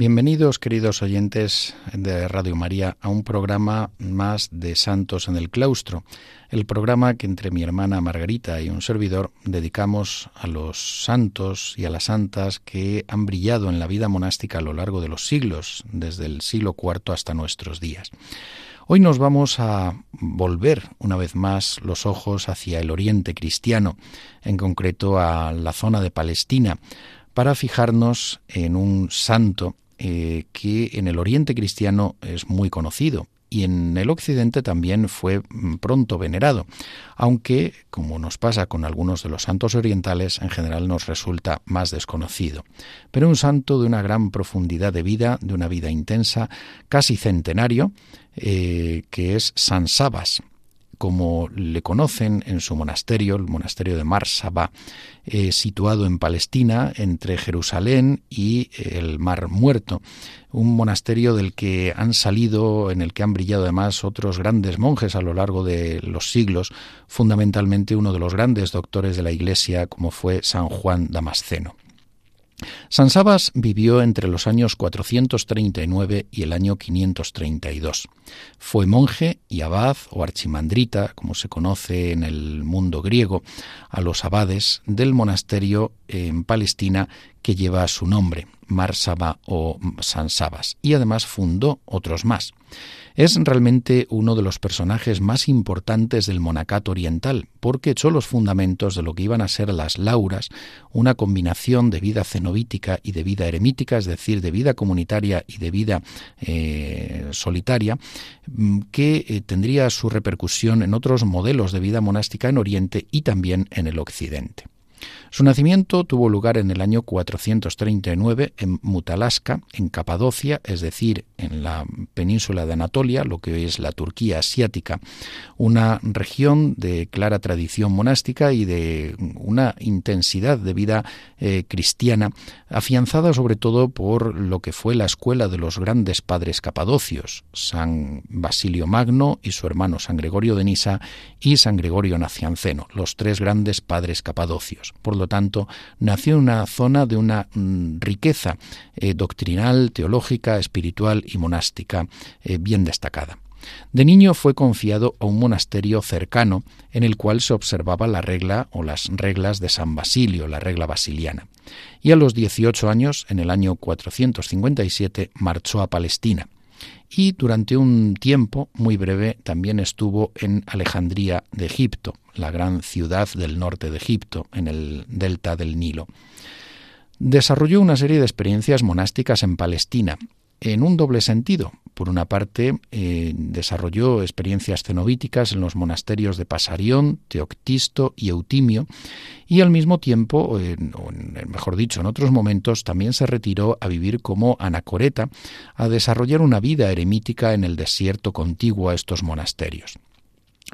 Bienvenidos, queridos oyentes de Radio María, a un programa más de Santos en el Claustro, el programa que entre mi hermana Margarita y un servidor dedicamos a los santos y a las santas que han brillado en la vida monástica a lo largo de los siglos, desde el siglo IV hasta nuestros días. Hoy nos vamos a volver una vez más los ojos hacia el oriente cristiano, en concreto a la zona de Palestina, para fijarnos en un santo eh, que en el Oriente cristiano es muy conocido y en el Occidente también fue mm, pronto venerado, aunque, como nos pasa con algunos de los santos orientales, en general nos resulta más desconocido. Pero un santo de una gran profundidad de vida, de una vida intensa, casi centenario, eh, que es San Sabas, como le conocen en su monasterio, el monasterio de Mar Sabá, eh, situado en Palestina, entre Jerusalén y el Mar Muerto, un monasterio del que han salido, en el que han brillado además otros grandes monjes a lo largo de los siglos, fundamentalmente uno de los grandes doctores de la Iglesia, como fue San Juan Damasceno. San Sabas vivió entre los años 439 y el año 532. Fue monje y abad o archimandrita, como se conoce en el mundo griego, a los abades del monasterio en Palestina que lleva su nombre, Marsaba o San Sabas, y además fundó otros más. Es realmente uno de los personajes más importantes del monacato oriental, porque echó los fundamentos de lo que iban a ser las lauras, una combinación de vida cenobítica y de vida eremítica, es decir, de vida comunitaria y de vida eh, solitaria, mm, que eh, tendría su repercusión en otros modelos de vida monástica en Oriente y también en el Occidente. Su nacimiento tuvo lugar en el año 439 en Mutalasca, en Capadocia, es decir, en la península de Anatolia, lo que es la Turquía asiática, una región de clara tradición monástica y de una intensidad de vida eh, cristiana, afianzada sobre todo por lo que fue la escuela de los grandes padres capadocios, San Basilio Magno y su hermano San Gregorio de Nisa y San Gregorio Nacianceno, los tres grandes padres capadocios. Por lo tanto, nació en una zona de una mm, riqueza eh, doctrinal, teológica, espiritual y monástica eh, bien destacada. De niño fue confiado a un monasterio cercano en el cual se observaba la regla o las reglas de San Basilio, la regla basiliana. Y a los 18 años, en el año 457, marchó a Palestina y durante un tiempo muy breve también estuvo en Alejandría de Egipto, la gran ciudad del norte de Egipto, en el delta del Nilo. Desarrolló una serie de experiencias monásticas en Palestina, en un doble sentido. Por una parte, eh, desarrolló experiencias cenobíticas en los monasterios de Pasarión, Teoctisto y Eutimio, y al mismo tiempo, o mejor dicho, en otros momentos, también se retiró a vivir como anacoreta, a desarrollar una vida eremítica en el desierto contiguo a estos monasterios.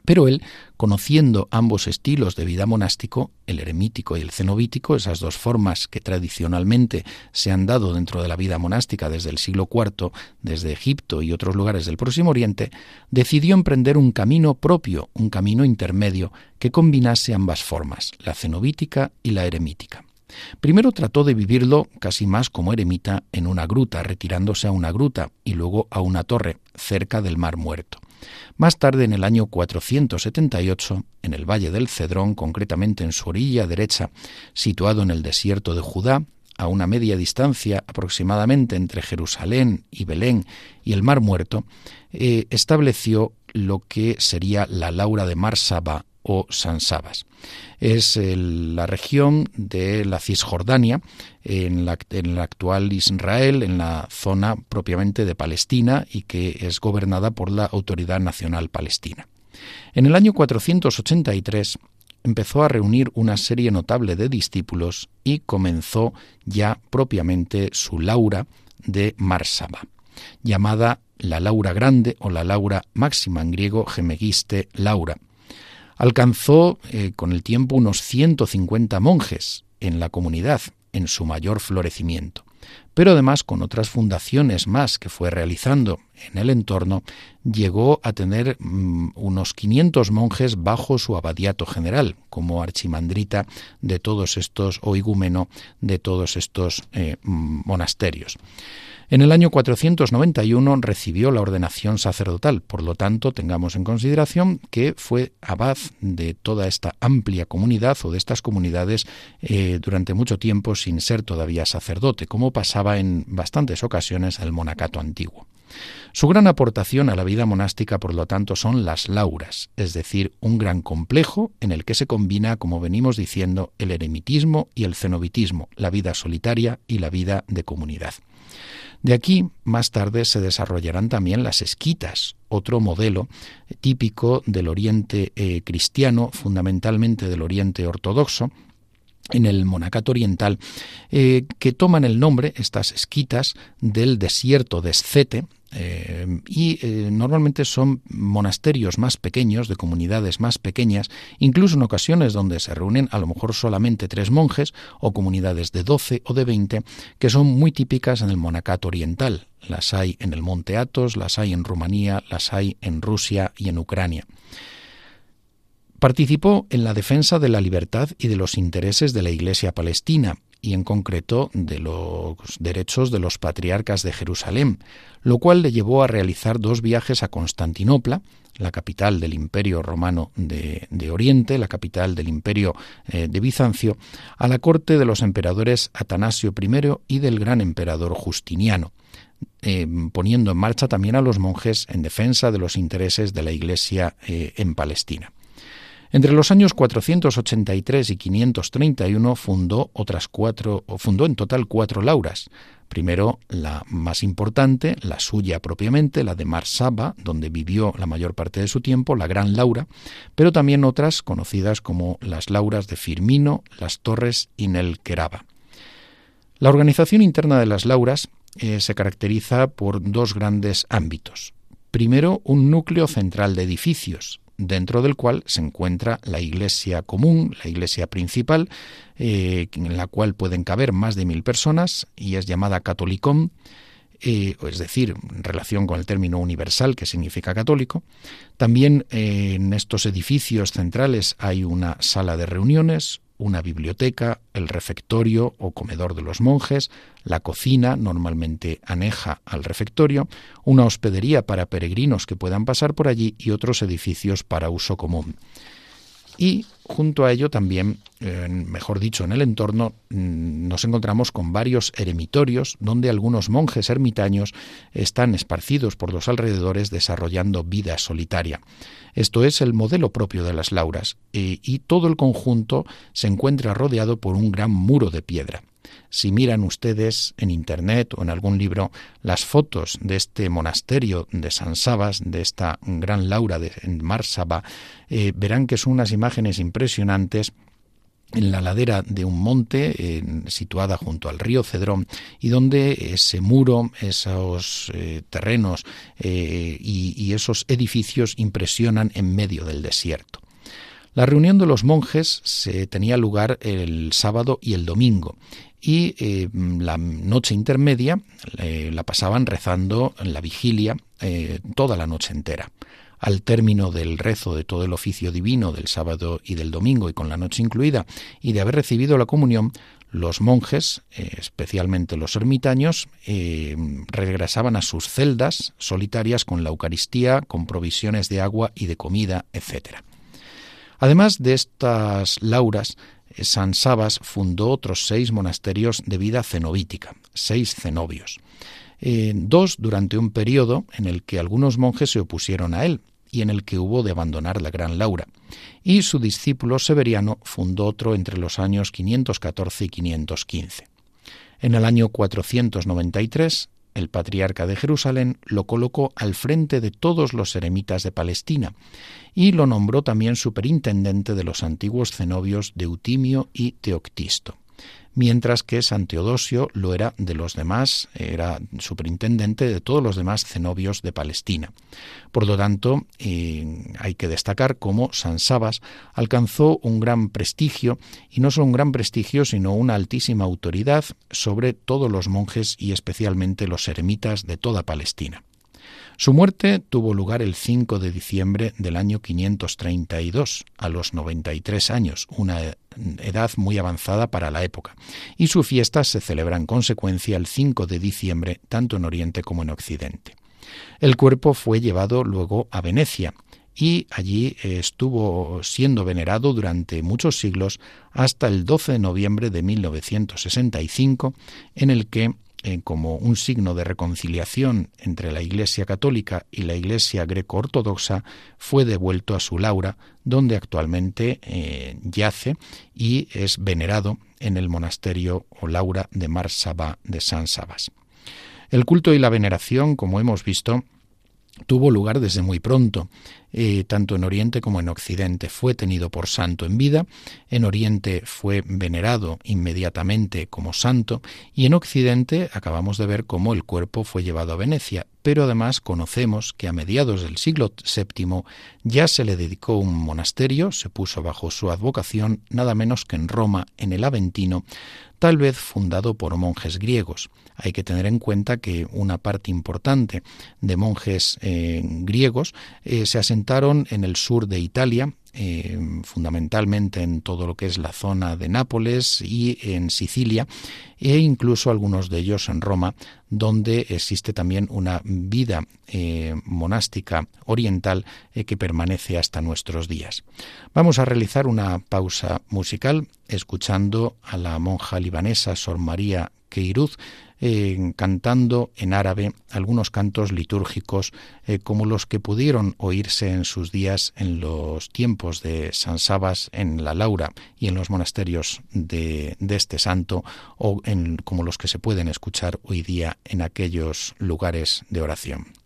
Pero él, conociendo ambos estilos de vida monástico, el eremítico y el cenobítico, esas dos formas que tradicionalmente se han dado dentro de la vida monástica desde el siglo IV, desde Egipto y otros lugares del Próximo Oriente, decidió emprender un camino propio, un camino intermedio que combinase ambas formas, la cenobítica y la eremítica. Primero trató de vivirlo casi más como eremita en una gruta, retirándose a una gruta y luego a una torre cerca del Mar Muerto. Más tarde, en el año 478, en el Valle del Cedrón, concretamente en su orilla derecha, situado en el desierto de Judá, a una media distancia aproximadamente entre Jerusalén y Belén y el Mar Muerto, eh, estableció lo que sería la Laura de Marsaba o San Sabas. Es la región de la Cisjordania, en la, en actual Israel, en la zona propiamente de Palestina y que es gobernada por la Autoridad Nacional Palestina. En el año 483 empezó a reunir una serie notable de discípulos y comenzó ya propiamente su Laura de Marsaba. llamada la Laura Grande o la Laura Máxima en griego Gemegiste Laura. Alcanzó eh, con el tiempo unos 150 monjes en la comunidad en su mayor florecimiento pero además con otras fundaciones más que fue realizando en el entorno, llegó a tener mm, unos 500 monjes bajo su abadiato general, como archimandrita de todos estos, o igumeno de todos estos eh, mm, monasterios. En el año 491 recibió la ordenación sacerdotal, por lo tanto tengamos en consideración que fue abad de toda esta amplia comunidad o de estas comunidades eh, durante mucho tiempo sin ser todavía sacerdote, como pasaba en bastantes ocasiones el monacato antiguo. Su gran aportación a la vida monástica, por lo tanto, son las lauras, es decir, un gran complejo en el que se combina, como venimos diciendo, el eremitismo y el cenobitismo, la vida solitaria y la vida de comunidad. De aquí, más tarde, se desarrollarán también las esquitas, otro modelo típico del Oriente eh, cristiano, fundamentalmente del Oriente ortodoxo, en el monacato oriental, eh, que toman el nombre, estas esquitas, del desierto de Escete, eh, y eh, normalmente son monasterios más pequeños, de comunidades más pequeñas, incluso en ocasiones donde se reúnen a lo mejor solamente tres monjes o comunidades de doce o de veinte, que son muy típicas en el monacato oriental. Las hay en el monte Athos, las hay en Rumanía, las hay en Rusia y en Ucrania. Participó en la defensa de la libertad y de los intereses de la Iglesia palestina y en concreto de los derechos de los patriarcas de Jerusalén, lo cual le llevó a realizar dos viajes a Constantinopla, la capital del Imperio Romano de, Oriente, la capital del Imperio eh, de Bizancio, a la corte de los emperadores Atanasio I y del gran emperador Justiniano. Eh, poniendo en marcha también a los monjes en defensa de los intereses de la Iglesia eh, en Palestina. Entre los años 483 y 531 fundó otras cuatro, o fundó en total cuatro lauras. Primero la más importante, la suya propiamente, la de Marsaba, donde vivió la mayor parte de su tiempo, la Gran Laura, pero también otras conocidas como las lauras de Firmino, las Torres y Nelqueraba. La organización interna de las lauras eh, se caracteriza por dos grandes ámbitos. Primero, un núcleo central de edificios, dentro del cual se encuentra la iglesia común, la iglesia principal, eh, en la cual pueden caber más de mil personas y es llamada Catolicón, eh, es decir, en relación con el término universal que significa católico. También eh, en estos edificios centrales hay una sala de reuniones, una biblioteca, el refectorio o comedor de los monjes, la cocina, normalmente aneja al refectorio, una hospedería para peregrinos que puedan pasar por allí y otros edificios para uso común. Y junto a ello también, eh, mejor dicho, en el entorno mm, nos encontramos con varios eremitorios donde algunos monjes ermitaños están esparcidos por los alrededores desarrollando vida solitaria. Esto es el modelo propio de las lauras eh, y todo el conjunto se encuentra rodeado por un gran muro de piedra. Si miran ustedes en Internet o en algún libro las fotos de este monasterio de San Sabas, de esta gran Laura de Marsaba, eh, verán que son unas imágenes impresionantes en la ladera de un monte situada junto al río Cedrón y donde ese muro, esos eh, terrenos eh, y, esos edificios impresionan en medio del desierto. La reunión de los monjes se tenía lugar el sábado y el domingo y eh, la noche intermedia la pasaban rezando en la vigilia toda la noche entera al término del rezo de todo el oficio divino del sábado y del domingo y con la noche incluida, y de haber recibido la comunión, los monjes, eh, especialmente los ermitaños, eh, regresaban a sus celdas solitarias con la Eucaristía, con provisiones de agua y de comida, etc. Además de estas lauras, eh, San Sabas fundó otros seis monasterios de vida cenobítica, seis cenobios dos durante un periodo en el que algunos monjes se opusieron a él y en el que hubo de abandonar la Gran Laura, y su discípulo Severiano fundó otro entre los años 514 y 515. En el año 493, el patriarca de Jerusalén lo colocó al frente de todos los eremitas de Palestina y lo nombró también superintendente de los antiguos cenobios de Eutimio y Teoctisto mientras que San Teodosio lo era de los demás, era superintendente de todos los demás cenobios de Palestina. Por lo tanto, eh, hay que destacar cómo San Sabas alcanzó un gran prestigio, y no solo un gran prestigio, sino una altísima autoridad sobre todos los monjes y especialmente los eremitas de toda Palestina. Su muerte tuvo lugar el 5 de diciembre del año 532, a los 93 años, una edad muy avanzada para la época, y su fiesta se celebra en consecuencia el 5 de diciembre tanto en Oriente como en Occidente. El cuerpo fue llevado luego a Venecia, y allí estuvo siendo venerado durante muchos siglos hasta el 12 de noviembre de 1965, en el que eh, como un signo de reconciliación entre la Iglesia católica y la Iglesia greco-ortodoxa, fue devuelto a su Laura, donde actualmente eh, yace y es venerado en el monasterio o Laura de Marsaba de San Sabas. El culto y la veneración, como hemos visto, tuvo lugar desde muy pronto, eh, tanto en Oriente como en Occidente. Fue tenido por santo en vida, en Oriente fue venerado inmediatamente como santo y en Occidente acabamos de ver cómo el cuerpo fue llevado a Venecia, pero además conocemos que a mediados del siglo VII ya se le dedicó un monasterio, se puso bajo su advocación, nada menos que en Roma, en el Aventino, tal vez fundado por monjes griegos. Hay que tener en cuenta que una parte importante de monjes eh, griegos eh, se asentaron en el sur de Italia, eh, fundamentalmente en todo lo que es la zona de Nápoles y en Sicilia, e incluso algunos de ellos en Roma, donde existe también una vida monástica oriental que permanece hasta nuestros días. Vamos a realizar una pausa musical escuchando a la monja libanesa Sor María Eh, cantando en árabe algunos cantos litúrgicos eh, como los que pudieron oírse en sus días en los tiempos de San Sabas en la Laura y en los monasterios de, de este santo o en, como los que se pueden escuchar hoy día en aquellos lugares de oración.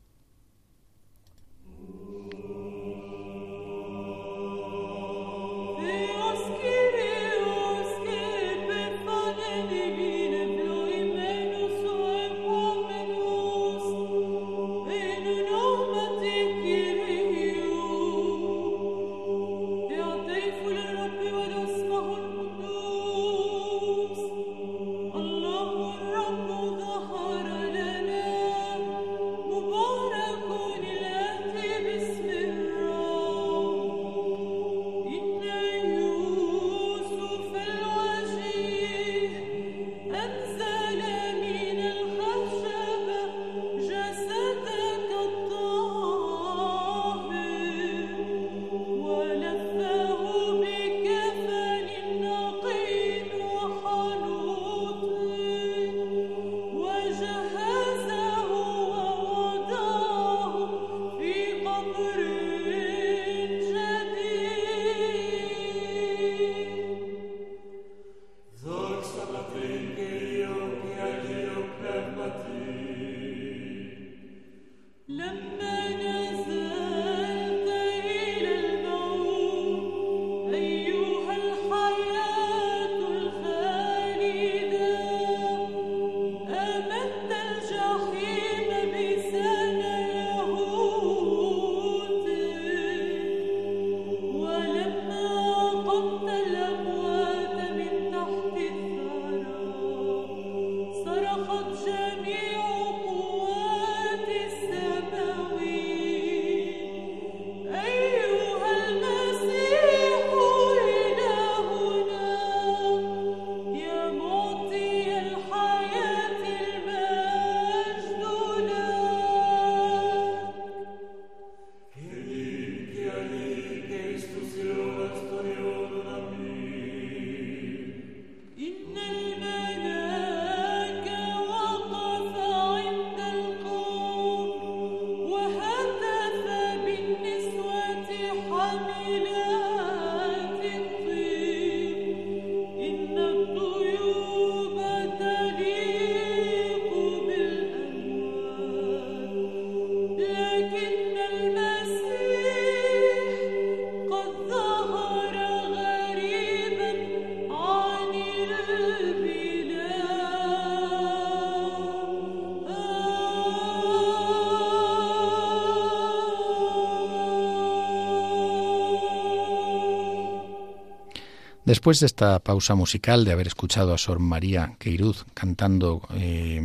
Después de esta pausa musical, de haber escuchado a Sor María Queiruz cantando eh,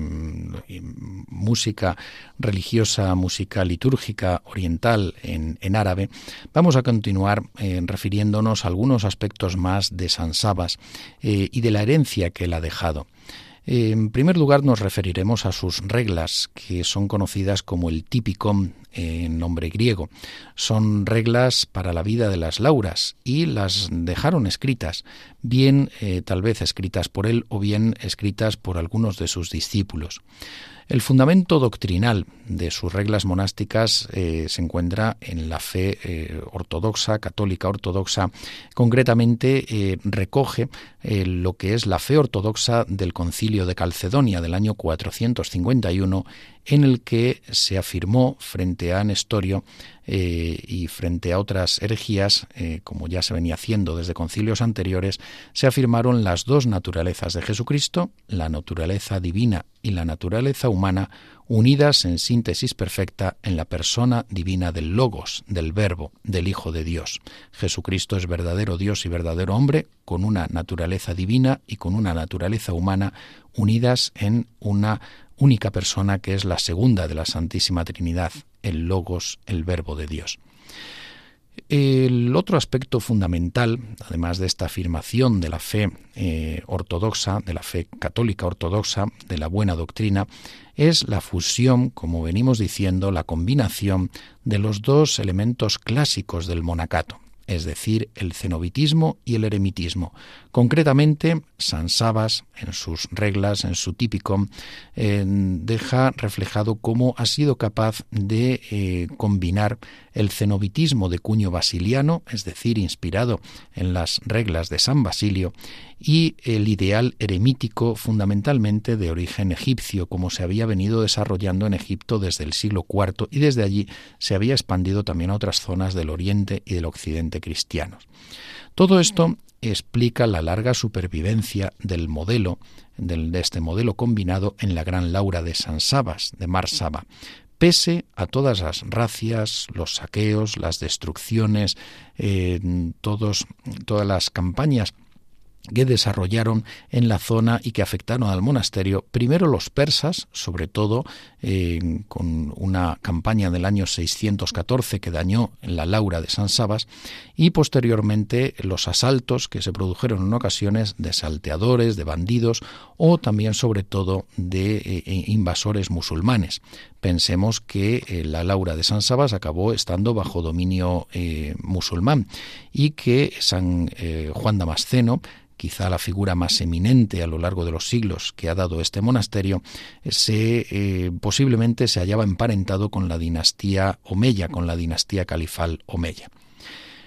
música religiosa, música litúrgica oriental en, árabe, vamos a continuar eh, refiriéndonos a algunos aspectos más de San Sabas eh, y de la herencia que él ha dejado. En primer lugar nos referiremos a sus reglas, que son conocidas como el típico en nombre griego. Son reglas para la vida de las lauras y las dejaron escritas, bien eh, tal vez escritas por él o bien escritas por algunos de sus discípulos. El fundamento doctrinal de sus reglas monásticas eh, se encuentra en la fe eh, ortodoxa, católica ortodoxa. Concretamente eh, recoge lo que es la fe ortodoxa del concilio de Calcedonia del año 451 en el que se afirmó frente a Nestorio eh, y frente a otras herejías, eh, como ya se venía haciendo desde concilios anteriores, se afirmaron las dos naturalezas de Jesucristo, la naturaleza divina y la naturaleza humana, unidas en síntesis perfecta en la persona divina del Logos, del Verbo, del Hijo de Dios. Jesucristo es verdadero Dios y verdadero hombre, con una naturaleza divina y con una naturaleza humana, unidas en una única persona que es la segunda de la Santísima Trinidad, el Logos, el Verbo de Dios. El otro aspecto fundamental, además de esta afirmación de la fe eh, ortodoxa, de la fe católica ortodoxa, de la buena doctrina, es la fusión, como venimos diciendo, la combinación de los dos elementos clásicos del monacato, es decir, el cenobitismo y el eremitismo. Concretamente, San Sabas, en sus reglas, en su típico, eh, deja reflejado cómo ha sido capaz de eh, combinar el cenobitismo de cuño basiliano, es decir, inspirado en las reglas de San Basilio, y el ideal eremítico fundamentalmente de origen egipcio, como se había venido desarrollando en Egipto desde el siglo IV y desde allí se había expandido también a otras zonas del oriente y del occidente cristianos. Todo esto explica la larga supervivencia del modelo, de este modelo combinado en la Gran Laura de San Sabas, de Mar Saba, pese a todas las racias, los saqueos, las destrucciones, eh, todas las campañas que desarrollaron en la zona y que afectaron al monasterio, primero los persas, sobre todo eh, con una campaña del año 614 que dañó la Laura de San Sabas, y posteriormente los asaltos que se produjeron en ocasiones de salteadores, de bandidos o también sobre todo de eh, eh, invasores musulmanes. Pensemos que la Laura de San Sabas acabó estando bajo dominio musulmán y que San Juan Damasceno quizá la figura más eminente a lo largo de los siglos que ha dado este monasterio, se, eh, posiblemente se hallaba emparentado con la dinastía Omeya, con la dinastía califal Omeya.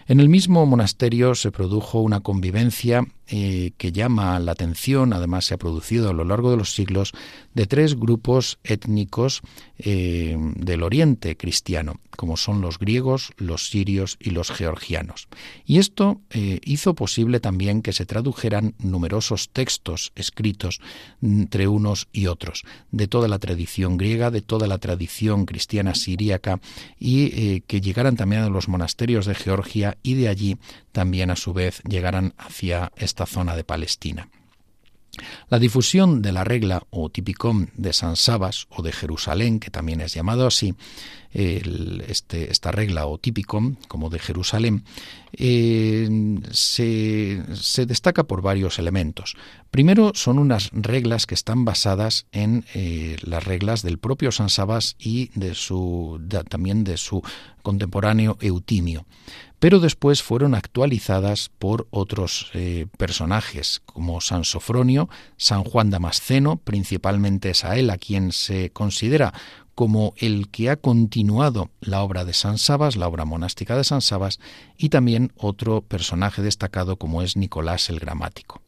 En el mismo monasterio se produjo una convivencia eh, que llama la atención, además se ha producido a lo largo de los siglos, de tres grupos étnicos eh, del oriente cristiano, como son los griegos, los sirios y los georgianos. Y esto eh, hizo posible también que se tradujeran numerosos textos escritos entre unos y otros, de toda la tradición griega, de toda la tradición cristiana siríaca, y que llegaran también a los monasterios de Georgia y de allí también a su vez llegaran hacia esta zona de Palestina. La difusión de la regla o tipicón de San Sabas o de Jerusalén, que también es llamado así, este, esta regla o tipicón, como de Jerusalén, eh, se, destaca por varios elementos. Primero, son unas reglas que están basadas en eh, las reglas del propio San Sabas y también de su contemporáneo Eutimio pero después fueron actualizadas por otros eh, personajes como San Sofronio, San Juan Damasceno, principalmente es él a quien se considera como el que ha continuado la obra de San Sabas, la obra monástica de San Sabas, y también otro personaje destacado como es Nicolás el Gramático.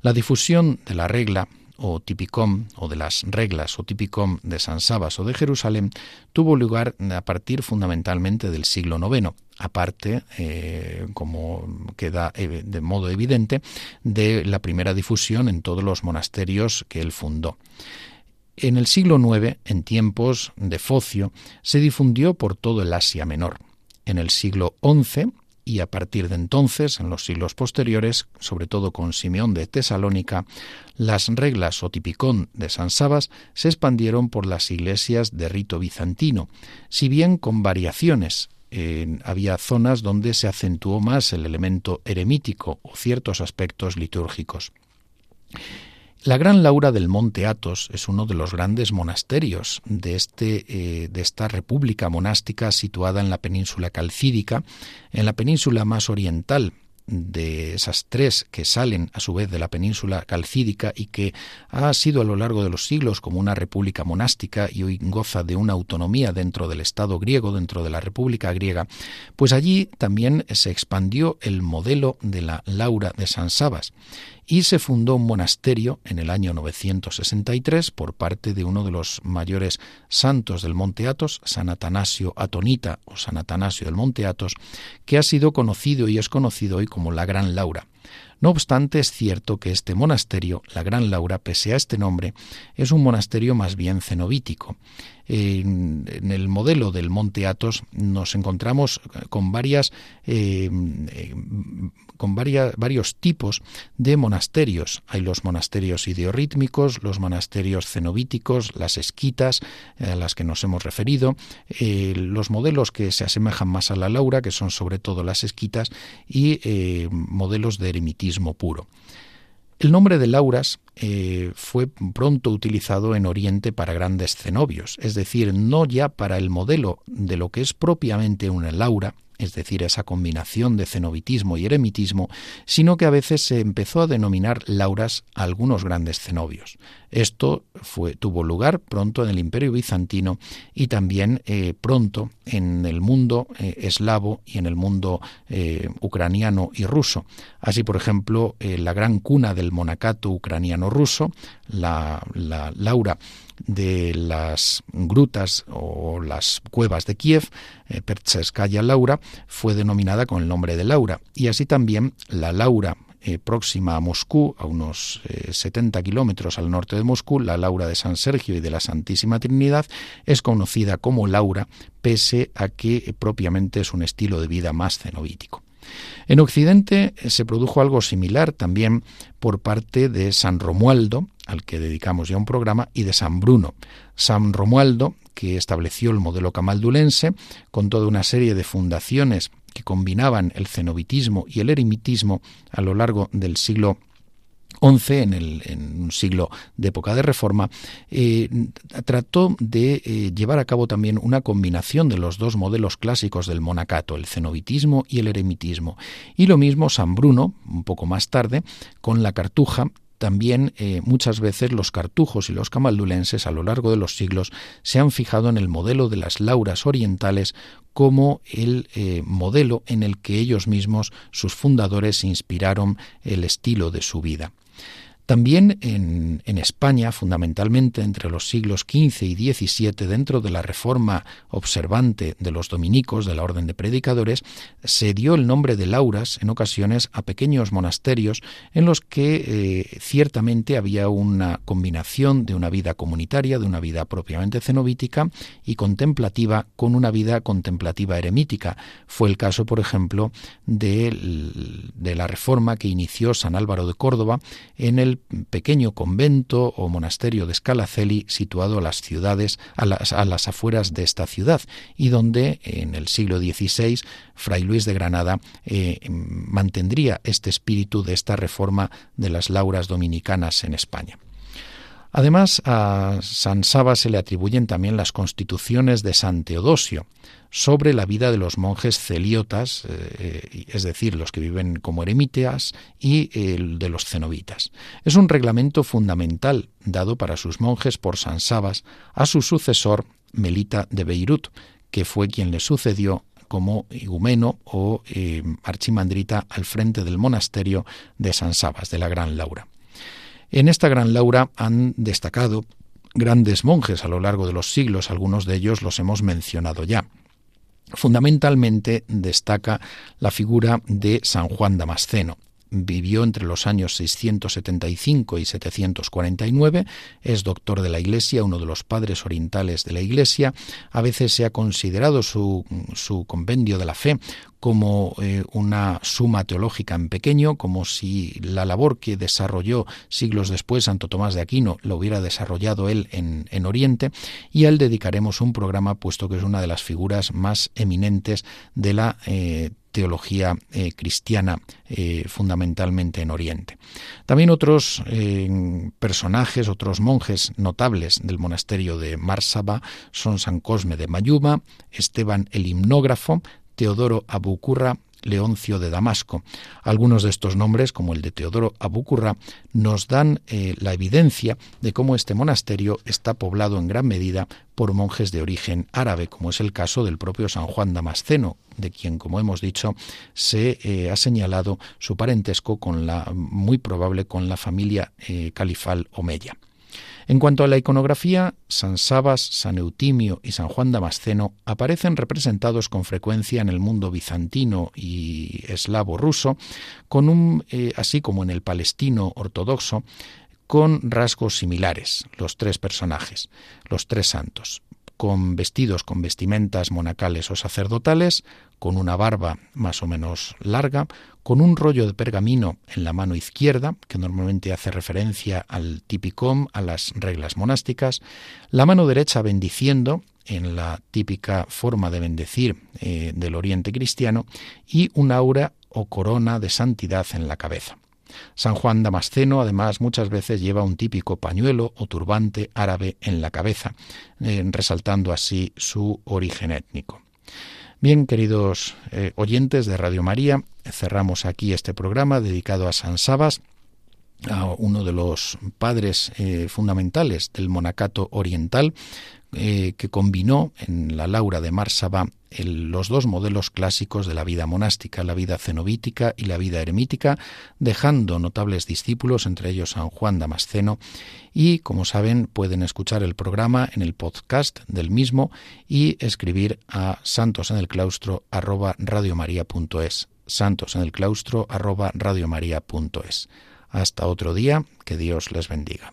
La difusión de la regla o tipicom o de las reglas o tipicom de San Sabas o de Jerusalén tuvo lugar a partir fundamentalmente del siglo IX, aparte, eh, como queda eh, de modo evidente, de la primera difusión en todos los monasterios que él fundó. En el siglo IX, en tiempos de Focio, se difundió por todo el Asia Menor. En el siglo XI y a partir de entonces, en los siglos posteriores, sobre todo con Simeón de Tesalónica, las reglas o tipicón de San Sabas se expandieron por las iglesias de rito bizantino, si bien con variaciones. había zonas donde se acentuó más el elemento eremítico o ciertos aspectos litúrgicos. La Gran Laura del Monte Athos es uno de los grandes monasterios de, este, eh, de esta república monástica situada en la península calcídica, en la península más oriental de esas tres que salen a su vez de la península calcídica y que ha sido a lo largo de los siglos como una república monástica y hoy goza de una autonomía dentro del Estado griego, dentro de la República griega, pues allí también se expandió el modelo de la Laura de San Sabas y se fundó un monasterio en el año 963 por parte de uno de los mayores santos del Monte Athos, San Atanasio Atonita o San Atanasio del Monte Athos, que ha sido conocido y es conocido hoy como la Gran Laura. No obstante, es cierto que este monasterio, la Gran Laura, pese a este nombre, es un monasterio más bien cenobítico. En, el modelo del Monte Athos nos encontramos con varias eh, con varios tipos de monasterios. Hay los monasterios ideorítmicos, los monasterios cenobíticos, las esquitas, eh, a las que nos hemos referido, eh, los modelos que se asemejan más a la Laura, que son sobre todo las esquitas, y modelos de El nombre de Lauras eh, fue pronto utilizado en Oriente para grandes cenobios, es decir, no ya para el modelo de lo que es propiamente una Laura, es decir, esa combinación de cenobitismo y eremitismo, sino que a veces se empezó a denominar lauras a algunos grandes cenobios. Esto tuvo lugar pronto en el Imperio bizantino y también eh, pronto en el mundo eh, eslavo y en el mundo eh, ucraniano y ruso. Así, por ejemplo, la gran cuna del monacato ucraniano-ruso, la Laura de las grutas o las cuevas de Kiev, eh, Laura, fue denominada con el nombre de Laura. Y así también la Laura eh, próxima a Moscú, a unos 70 eh, kilómetros al norte de Moscú, la Laura de San Sergio y de la Santísima Trinidad, es conocida como Laura, pese a que eh, propiamente es un estilo de vida más cenobítico. En Occidente se produjo algo similar también por parte de San Romualdo, al que dedicamos ya un programa, y de San Bruno. San Romualdo, que estableció el modelo camaldulense, con toda una serie de fundaciones que combinaban el cenobitismo y el eremitismo a lo largo del siglo XI, en, el, en un siglo de época de reforma, eh, trató de eh, llevar a cabo también una combinación de los dos modelos clásicos del monacato, el cenobitismo y el eremitismo. Y lo mismo San Bruno, un poco más tarde, con la cartuja también eh, muchas veces los cartujos y los camaldulenses a lo largo de los siglos se han fijado en el modelo de las lauras orientales como el modelo en el que ellos mismos, sus fundadores, inspiraron el estilo de su vida. También en, España, fundamentalmente entre los siglos XV y XVII, dentro de la reforma observante de los dominicos de la Orden de Predicadores, se dio el nombre de lauras en ocasiones a pequeños monasterios en los que eh, ciertamente había una combinación de una vida comunitaria, de una vida propiamente cenobítica y contemplativa con una vida contemplativa eremítica. Fue el caso, por ejemplo, de, de la reforma que inició San Álvaro de Córdoba en el pequeño convento o monasterio de Scalaceli situado a las ciudades, a las, a las afueras de esta ciudad y donde en el siglo XVI Fray Luis de Granada eh, mantendría este espíritu de esta reforma de las lauras dominicanas en España. Además, a San Saba se le atribuyen también las constituciones de San Teodosio sobre la vida de los monjes celiotas, eh, es decir, los que viven como eremíteas, y el de los cenobitas. Es un reglamento fundamental dado para sus monjes por San Sabas a su sucesor Melita de Beirut, que fue quien le sucedió como igumeno o eh, archimandrita al frente del monasterio de San Sabas, de la Gran Laura. En esta gran Laura han destacado grandes monjes a lo largo de los siglos, algunos de ellos los hemos mencionado ya. Fundamentalmente destaca la figura de San Juan Damasceno. Vivió entre los años 675 y 749, es doctor de la Iglesia, uno de los padres orientales de la Iglesia, a veces se ha considerado su, su compendio de la fe como eh, una suma teológica en pequeño, como si la labor que desarrolló siglos después Santo Tomás de Aquino lo hubiera desarrollado él en, en Oriente, y a él dedicaremos un programa, puesto que es una de las figuras más eminentes de la eh, teología eh, cristiana fundamentalmente en Oriente. También otros personajes, otros monjes notables del monasterio de Marsaba son San Cosme de Mayuma, Esteban el himnógrafo, Teodoro Abucurra, Leoncio de Damasco. Algunos de estos nombres, como el de Teodoro Abucurra, nos dan eh, la evidencia de cómo este monasterio está poblado en gran medida por monjes de origen árabe, como es el caso del propio San Juan Damasceno, de quien, como hemos dicho, se eh, ha señalado su parentesco con la muy probable con la familia eh, califal omeya. En cuanto a la iconografía, San Sabas, San Eutimio y San Juan Damasceno aparecen representados con frecuencia en el mundo bizantino y eslavo ruso, con un, eh, así como en el palestino ortodoxo, con rasgos similares, los tres personajes, los tres santos con vestidos con vestimentas monacales o sacerdotales, con una barba más o menos larga, con un rollo de pergamino en la mano izquierda, que normalmente hace referencia al tipicom, a las reglas monásticas, la mano derecha bendiciendo, en la típica forma de bendecir eh, del oriente cristiano, y un aura o corona de santidad en la cabeza. San Juan Damasceno, además, muchas veces lleva un típico pañuelo o turbante árabe en la cabeza, eh, resaltando así su origen étnico. Bien, queridos eh, oyentes de Radio María, cerramos aquí este programa dedicado a San Sabas, a uno de los padres eh, fundamentales del monacato oriental, eh, que combinó en la Laura de Marsaba los dos modelos clásicos de la vida monástica, la vida cenobítica y la vida eremítica, dejando notables discípulos, entre ellos San Juan Damasceno, y como saben pueden escuchar el programa en el podcast del mismo y escribir a santos en el claustro arroba santos en el claustro arroba Hasta otro día, que Dios les bendiga.